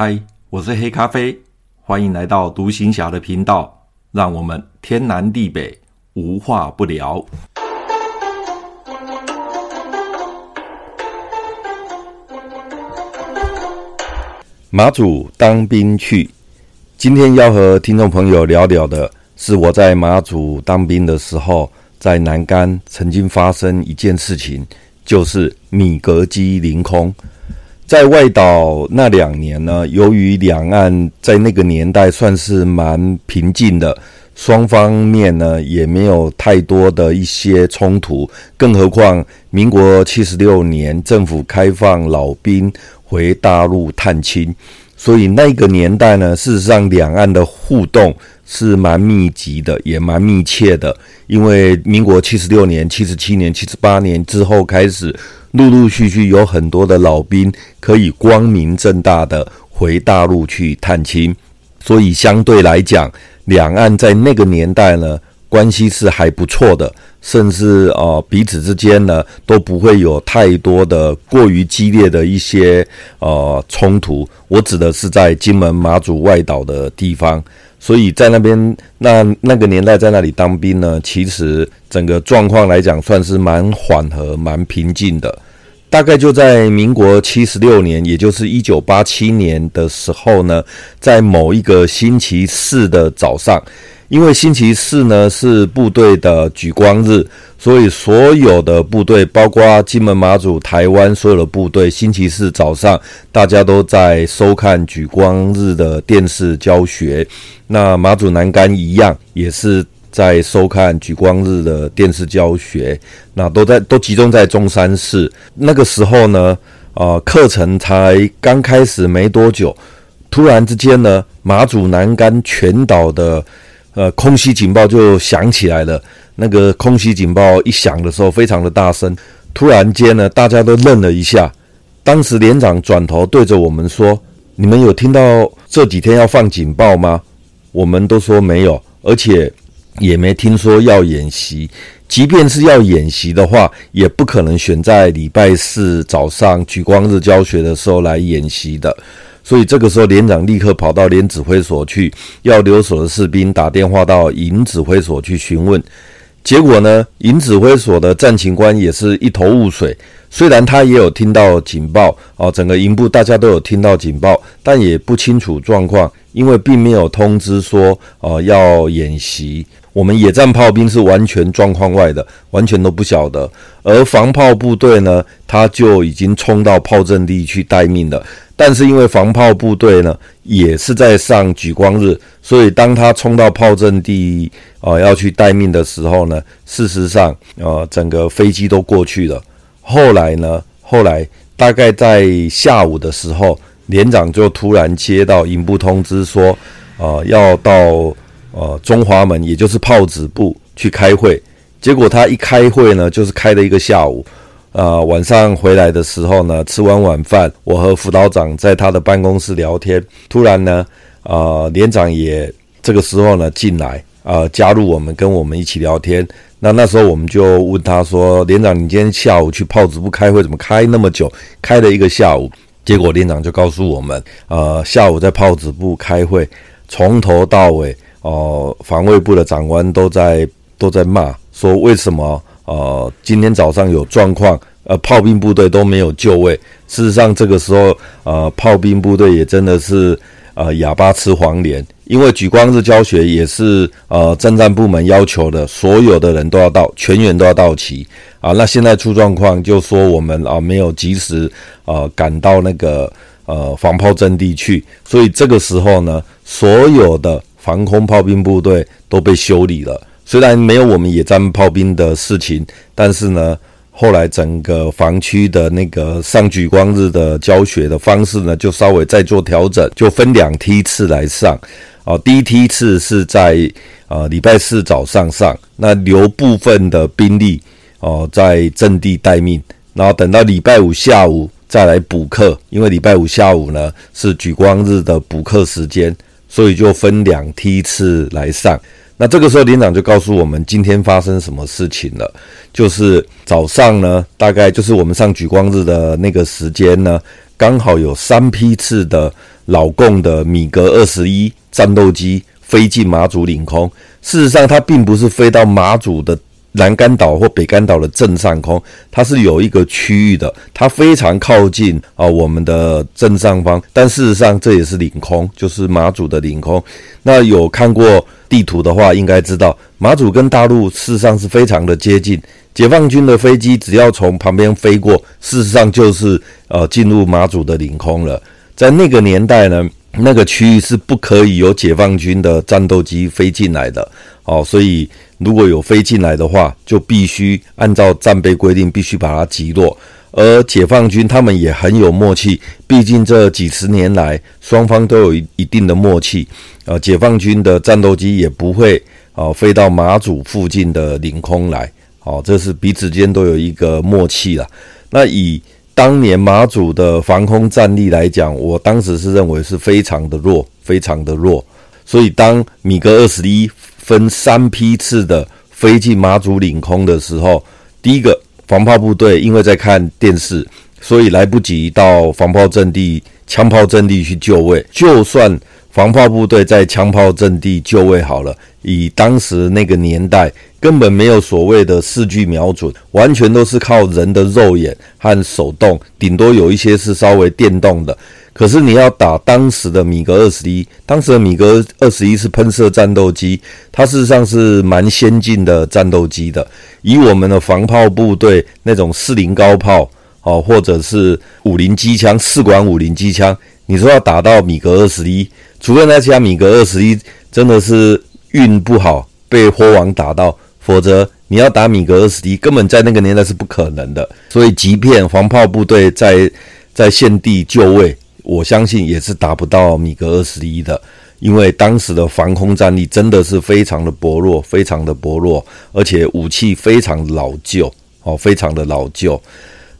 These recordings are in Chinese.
嗨，我是黑咖啡，欢迎来到独行侠的频道，让我们天南地北无话不聊。马祖当兵去，今天要和听众朋友聊聊的是我在马祖当兵的时候，在南竿曾经发生一件事情，就是米格机临空。在外岛那两年呢，由于两岸在那个年代算是蛮平静的，双方面呢也没有太多的一些冲突，更何况民国七十六年政府开放老兵回大陆探亲，所以那个年代呢，事实上两岸的互动是蛮密集的，也蛮密切的。因为民国七十六年、七十七年、七十八年之后开始，陆陆续续有很多的老兵可以光明正大的回大陆去探亲，所以相对来讲，两岸在那个年代呢，关系是还不错的。甚至啊、彼此之间呢都不会有太多的过于激烈的一些呃冲突。我指的是在金门、马祖外岛的地方，所以在那边那那个年代在那里当兵呢，其实整个状况来讲算是蛮缓和、蛮平静的。大概就在民国七十六年，也就是一九八七年的时候呢，在某一个星期四的早上。因为星期四呢是部队的举光日，所以所有的部队，包括金门、马祖、台湾所有的部队，星期四早上大家都在收看举光日的电视教学。那马祖南竿一样，也是在收看举光日的电视教学。那都在都集中在中山市。那个时候呢，啊，课程才刚开始没多久，突然之间呢，马祖南竿全岛的呃，空袭警报就响起来了。那个空袭警报一响的时候，非常的大声。突然间呢，大家都愣了一下。当时连长转头对着我们说：“你们有听到这几天要放警报吗？”我们都说没有，而且也没听说要演习。即便是要演习的话，也不可能选在礼拜四早上举光日教学的时候来演习的。所以这个时候，连长立刻跑到连指挥所去，要留守的士兵打电话到营指挥所去询问。结果呢，营指挥所的战情官也是一头雾水。虽然他也有听到警报，哦，整个营部大家都有听到警报，但也不清楚状况，因为并没有通知说，哦，要演习。我们野战炮兵是完全状况外的，完全都不晓得。而防炮部队呢，他就已经冲到炮阵地去待命了。但是因为防炮部队呢，也是在上举光日，所以当他冲到炮阵地啊、呃、要去待命的时候呢，事实上呃整个飞机都过去了。后来呢，后来大概在下午的时候，连长就突然接到营部通知说，呃、要到呃中华门，也就是炮子部去开会。结果他一开会呢，就是开了一个下午。呃，晚上回来的时候呢，吃完晚饭，我和辅导长在他的办公室聊天。突然呢，呃，连长也这个时候呢进来，啊、呃，加入我们，跟我们一起聊天。那那时候我们就问他说：“连长，你今天下午去炮子部开会，怎么开那么久？开了一个下午。”结果连长就告诉我们：“呃，下午在炮子部开会，从头到尾，哦、呃，防卫部的长官都在都在骂，说为什么？”呃，今天早上有状况，呃，炮兵部队都没有就位。事实上，这个时候，呃，炮兵部队也真的是呃哑巴吃黄连，因为举光日教学也是呃政战部门要求的，所有的人都要到，全员都要到齐啊。那现在出状况，就说我们啊没有及时呃赶到那个呃防炮阵地去，所以这个时候呢，所有的防空炮兵部队都被修理了。虽然没有我们野战炮兵的事情，但是呢，后来整个防区的那个上举光日的教学的方式呢，就稍微再做调整，就分两梯次来上。啊，第一梯次是在呃礼拜四早上上，那留部分的兵力哦在阵地待命，然后等到礼拜五下午再来补课，因为礼拜五下午呢是举光日的补课时间，所以就分两梯次来上。那这个时候，连长就告诉我们今天发生什么事情了。就是早上呢，大概就是我们上举光日的那个时间呢，刚好有三批次的老共的米格二十一战斗机飞进马祖领空。事实上，它并不是飞到马祖的。南竿岛或北竿岛的正上空，它是有一个区域的，它非常靠近啊我们的正上方，但事实上这也是领空，就是马祖的领空。那有看过地图的话，应该知道马祖跟大陆事实上是非常的接近，解放军的飞机只要从旁边飞过，事实上就是呃进入马祖的领空了。在那个年代呢，那个区域是不可以有解放军的战斗机飞进来的。哦，所以如果有飞进来的话，就必须按照战备规定，必须把它击落。而解放军他们也很有默契，毕竟这几十年来双方都有一一定的默契。呃，解放军的战斗机也不会啊飞到马祖附近的领空来。哦，这是彼此间都有一个默契了。那以当年马祖的防空战力来讲，我当时是认为是非常的弱，非常的弱。所以当米格二十一分三批次的飞进马祖领空的时候，第一个防炮部队因为在看电视，所以来不及到防炮阵地、枪炮阵地去就位。就算防炮部队在枪炮阵地就位好了，以当时那个年代，根本没有所谓的视距瞄准，完全都是靠人的肉眼和手动，顶多有一些是稍微电动的。可是你要打当时的米格二十一，当时的米格二十一是喷射战斗机，它事实上是蛮先进的战斗机的。以我们的防炮部队那种四零高炮，哦，或者是五零机枪，四管五零机枪，你说要打到米格二十一，除非那架米格二十一真的是运不好被货王打到，否则你要打米格二十一，根本在那个年代是不可能的。所以，即便防炮部队在在现地就位。我相信也是打不到米格二十一的，因为当时的防空战力真的是非常的薄弱，非常的薄弱，而且武器非常老旧，哦，非常的老旧。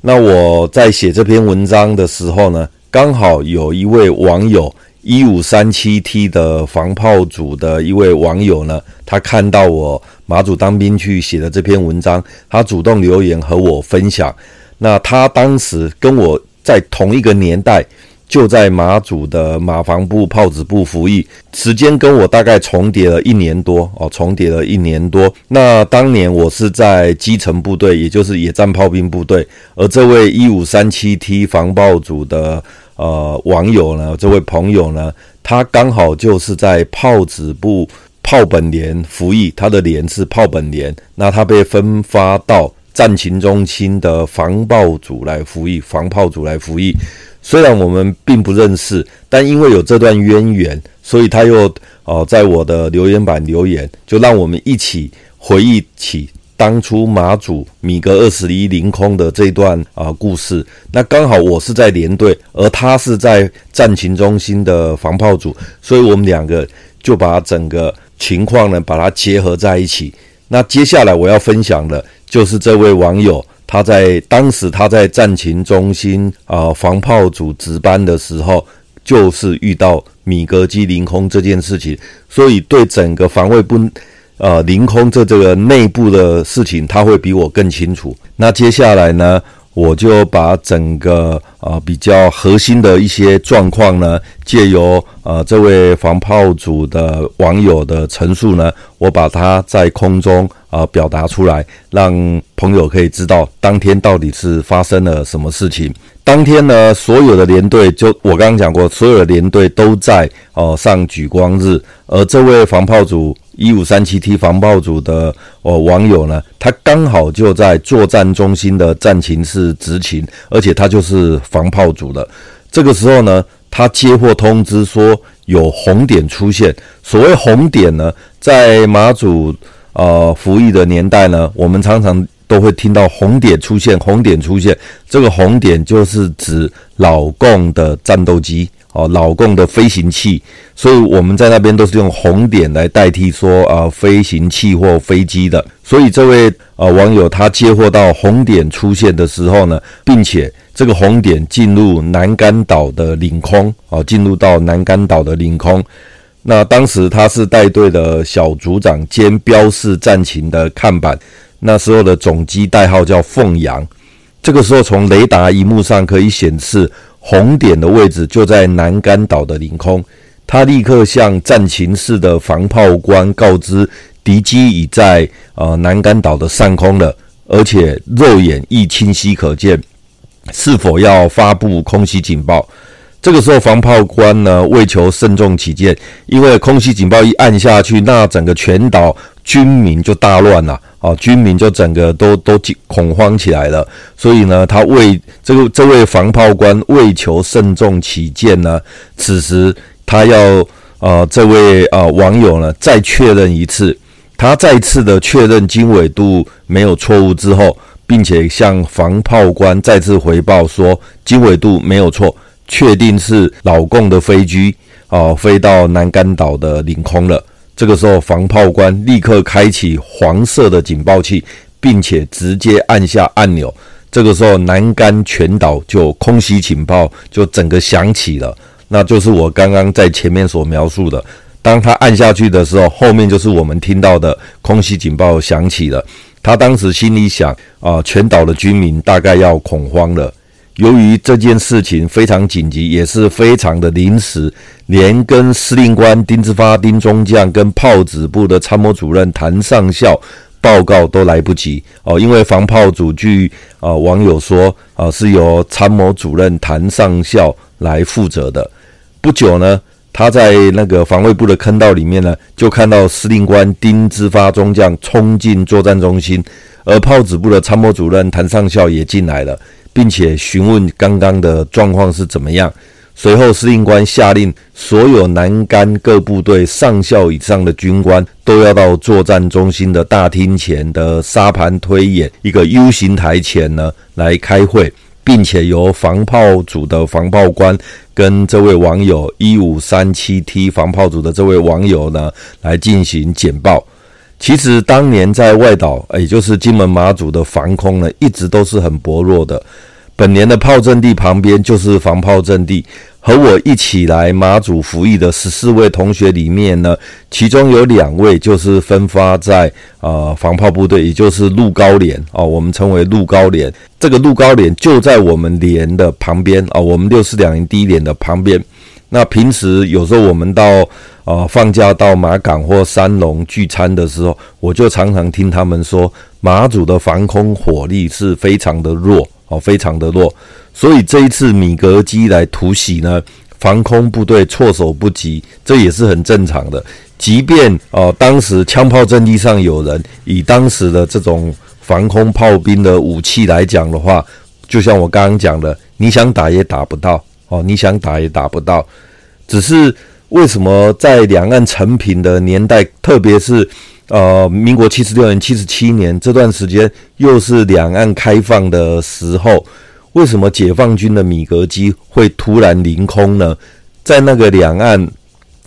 那我在写这篇文章的时候呢，刚好有一位网友一五三七 T 的防炮组的一位网友呢，他看到我马祖当兵去写的这篇文章，他主动留言和我分享。那他当时跟我在同一个年代。就在马祖的马防部炮子部服役，时间跟我大概重叠了一年多哦，重叠了一年多。那当年我是在基层部队，也就是野战炮兵部队，而这位一五三七 T 防炮组的呃网友呢，这位朋友呢，他刚好就是在炮子部炮本连服役，他的连是炮本连，那他被分发到战情中心的防爆组来服役，防炮组来服役。虽然我们并不认识，但因为有这段渊源，所以他又哦、呃、在我的留言板留言，就让我们一起回忆起当初马祖米格二十一临空的这段啊、故事。那刚好我是在连队，而他是在战情中心的防炮组，所以我们两个就把整个情况呢把它结合在一起。那接下来我要分享的就是这位网友。他在当时，他在战情中心啊、防炮组值班的时候，就是遇到米格机临空这件事情，所以对整个防卫部呃临空这这个内部的事情，他会比我更清楚。那接下来呢，我就把整个、呃、比较核心的一些状况呢，借由呃这位防炮组的网友的陈述呢，我把它在空中。啊，表达出来，让朋友可以知道当天到底是发生了什么事情。当天呢，所有的连队就我刚刚讲过，所有的连队都在哦、呃、上举光日，而这位防炮组一五三七 T 防炮组的哦、网友呢，他刚好就在作战中心的战情室执勤，而且他就是防炮组的。这个时候呢，他接获通知说有红点出现。所谓红点呢，在马祖。呃，服役的年代呢，我们常常都会听到红点出现，红点出现。这个红点就是指老共的战斗机哦，老共的飞行器。所以我们在那边都是用红点来代替说啊、飞行器或飞机的。所以这位呃网友他接获到红点出现的时候呢，并且这个红点进入南竿岛的领空哦，进入到南竿岛的领空。那当时他是带队的小组长兼标示战情的看板，那时候的总机代号叫凤阳。这个时候从雷达荧幕上可以显示红点的位置就在南竿岛的领空。他立刻向战情室的防炮官告知，敌机已在呃南竿岛的上空了，而且肉眼亦清晰可见。是否要发布空袭警报？这个时候，防炮官呢，为求慎重起见，因为空袭警报一按下去，那整个全岛军民就大乱了啊！军民就整个都都惊恐慌起来了。所以呢，他为这个这位防炮官为求慎重起见呢，此时他要呃这位呃网友呢再确认一次，他再次的确认经纬度没有错误之后，并且向防炮官再次回报说经纬度没有错。确定是老共的飞机啊，飞到南竿岛的领空了。这个时候，防炮官立刻开启黄色的警报器，并且直接按下按钮。这个时候，南竿全岛就空袭警报就整个响起了。那就是我刚刚在前面所描述的。当他按下去的时候，后面就是我们听到的空袭警报响起了。他当时心里想啊，全岛的居民大概要恐慌了。由于这件事情非常紧急，也是非常的临时，连跟司令官丁之发丁中将跟炮子部的参谋主任谭上校报告都来不及哦。因为防炮组据啊网友说啊是由参谋主任谭上校来负责的。不久呢，他在那个防卫部的坑道里面呢，就看到司令官丁之发中将冲进作战中心，而炮子部的参谋主任谭上校也进来了。并且询问刚刚的状况是怎么样。随后，司令官下令所有南竿各部队上校以上的军官都要到作战中心的大厅前的沙盘推演一个 U 型台前呢来开会，并且由防炮组的防炮官跟这位网友一五三七 T 防炮组的这位网友呢来进行简报。其实当年在外岛，也就是金门马祖的防空呢，一直都是很薄弱的。本年的炮阵地旁边就是防炮阵地。和我一起来马祖服役的十四位同学里面呢，其中有两位就是分发在呃防炮部队，也就是陆高连啊，我们称为陆高连。这个陆高连就在我们连的旁边啊，我们六四两营第一连的旁边。那平时有时候我们到呃放假到马港或三龙聚餐的时候，我就常常听他们说，马祖的防空火力是非常的弱哦，非常的弱。所以这一次米格机来突袭呢，防空部队措手不及，这也是很正常的。即便呃当时枪炮阵地上有人，以当时的这种防空炮兵的武器来讲的话，就像我刚刚讲的，你想打也打不到。哦，你想打也打不到，只是为什么在两岸成平的年代，特别是呃民国七十六年、七十七年这段时间，又是两岸开放的时候，为什么解放军的米格机会突然临空呢？在那个两岸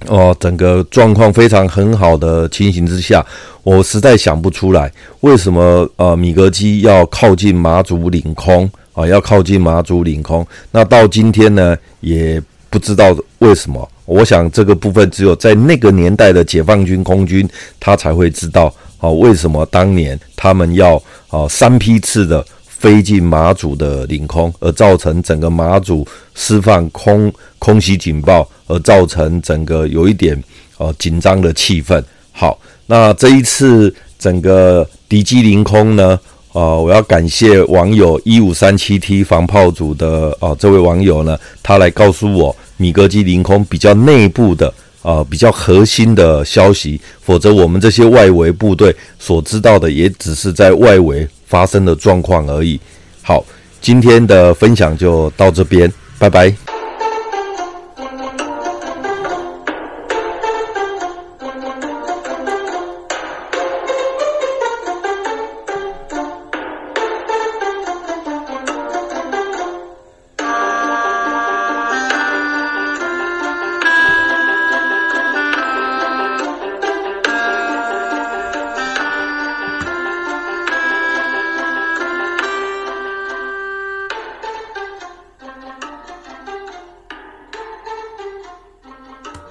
哦、整个状况非常很好的情形之下，我实在想不出来为什么呃米格机要靠近马祖领空。啊，要靠近马祖领空，那到今天呢，也不知道为什么。我想这个部分只有在那个年代的解放军空军，他才会知道啊，为什么当年他们要啊三批次的飞进马祖的领空，而造成整个马祖释放空空袭警报，而造成整个有一点呃紧张的气氛。好，那这一次整个敌机临空呢？呃，我要感谢网友一五三七 T 防炮组的啊，这位网友呢，他来告诉我米格机临空比较内部的呃，比较核心的消息，否则我们这些外围部队所知道的也只是在外围发生的状况而已。好，今天的分享就到这边，拜拜。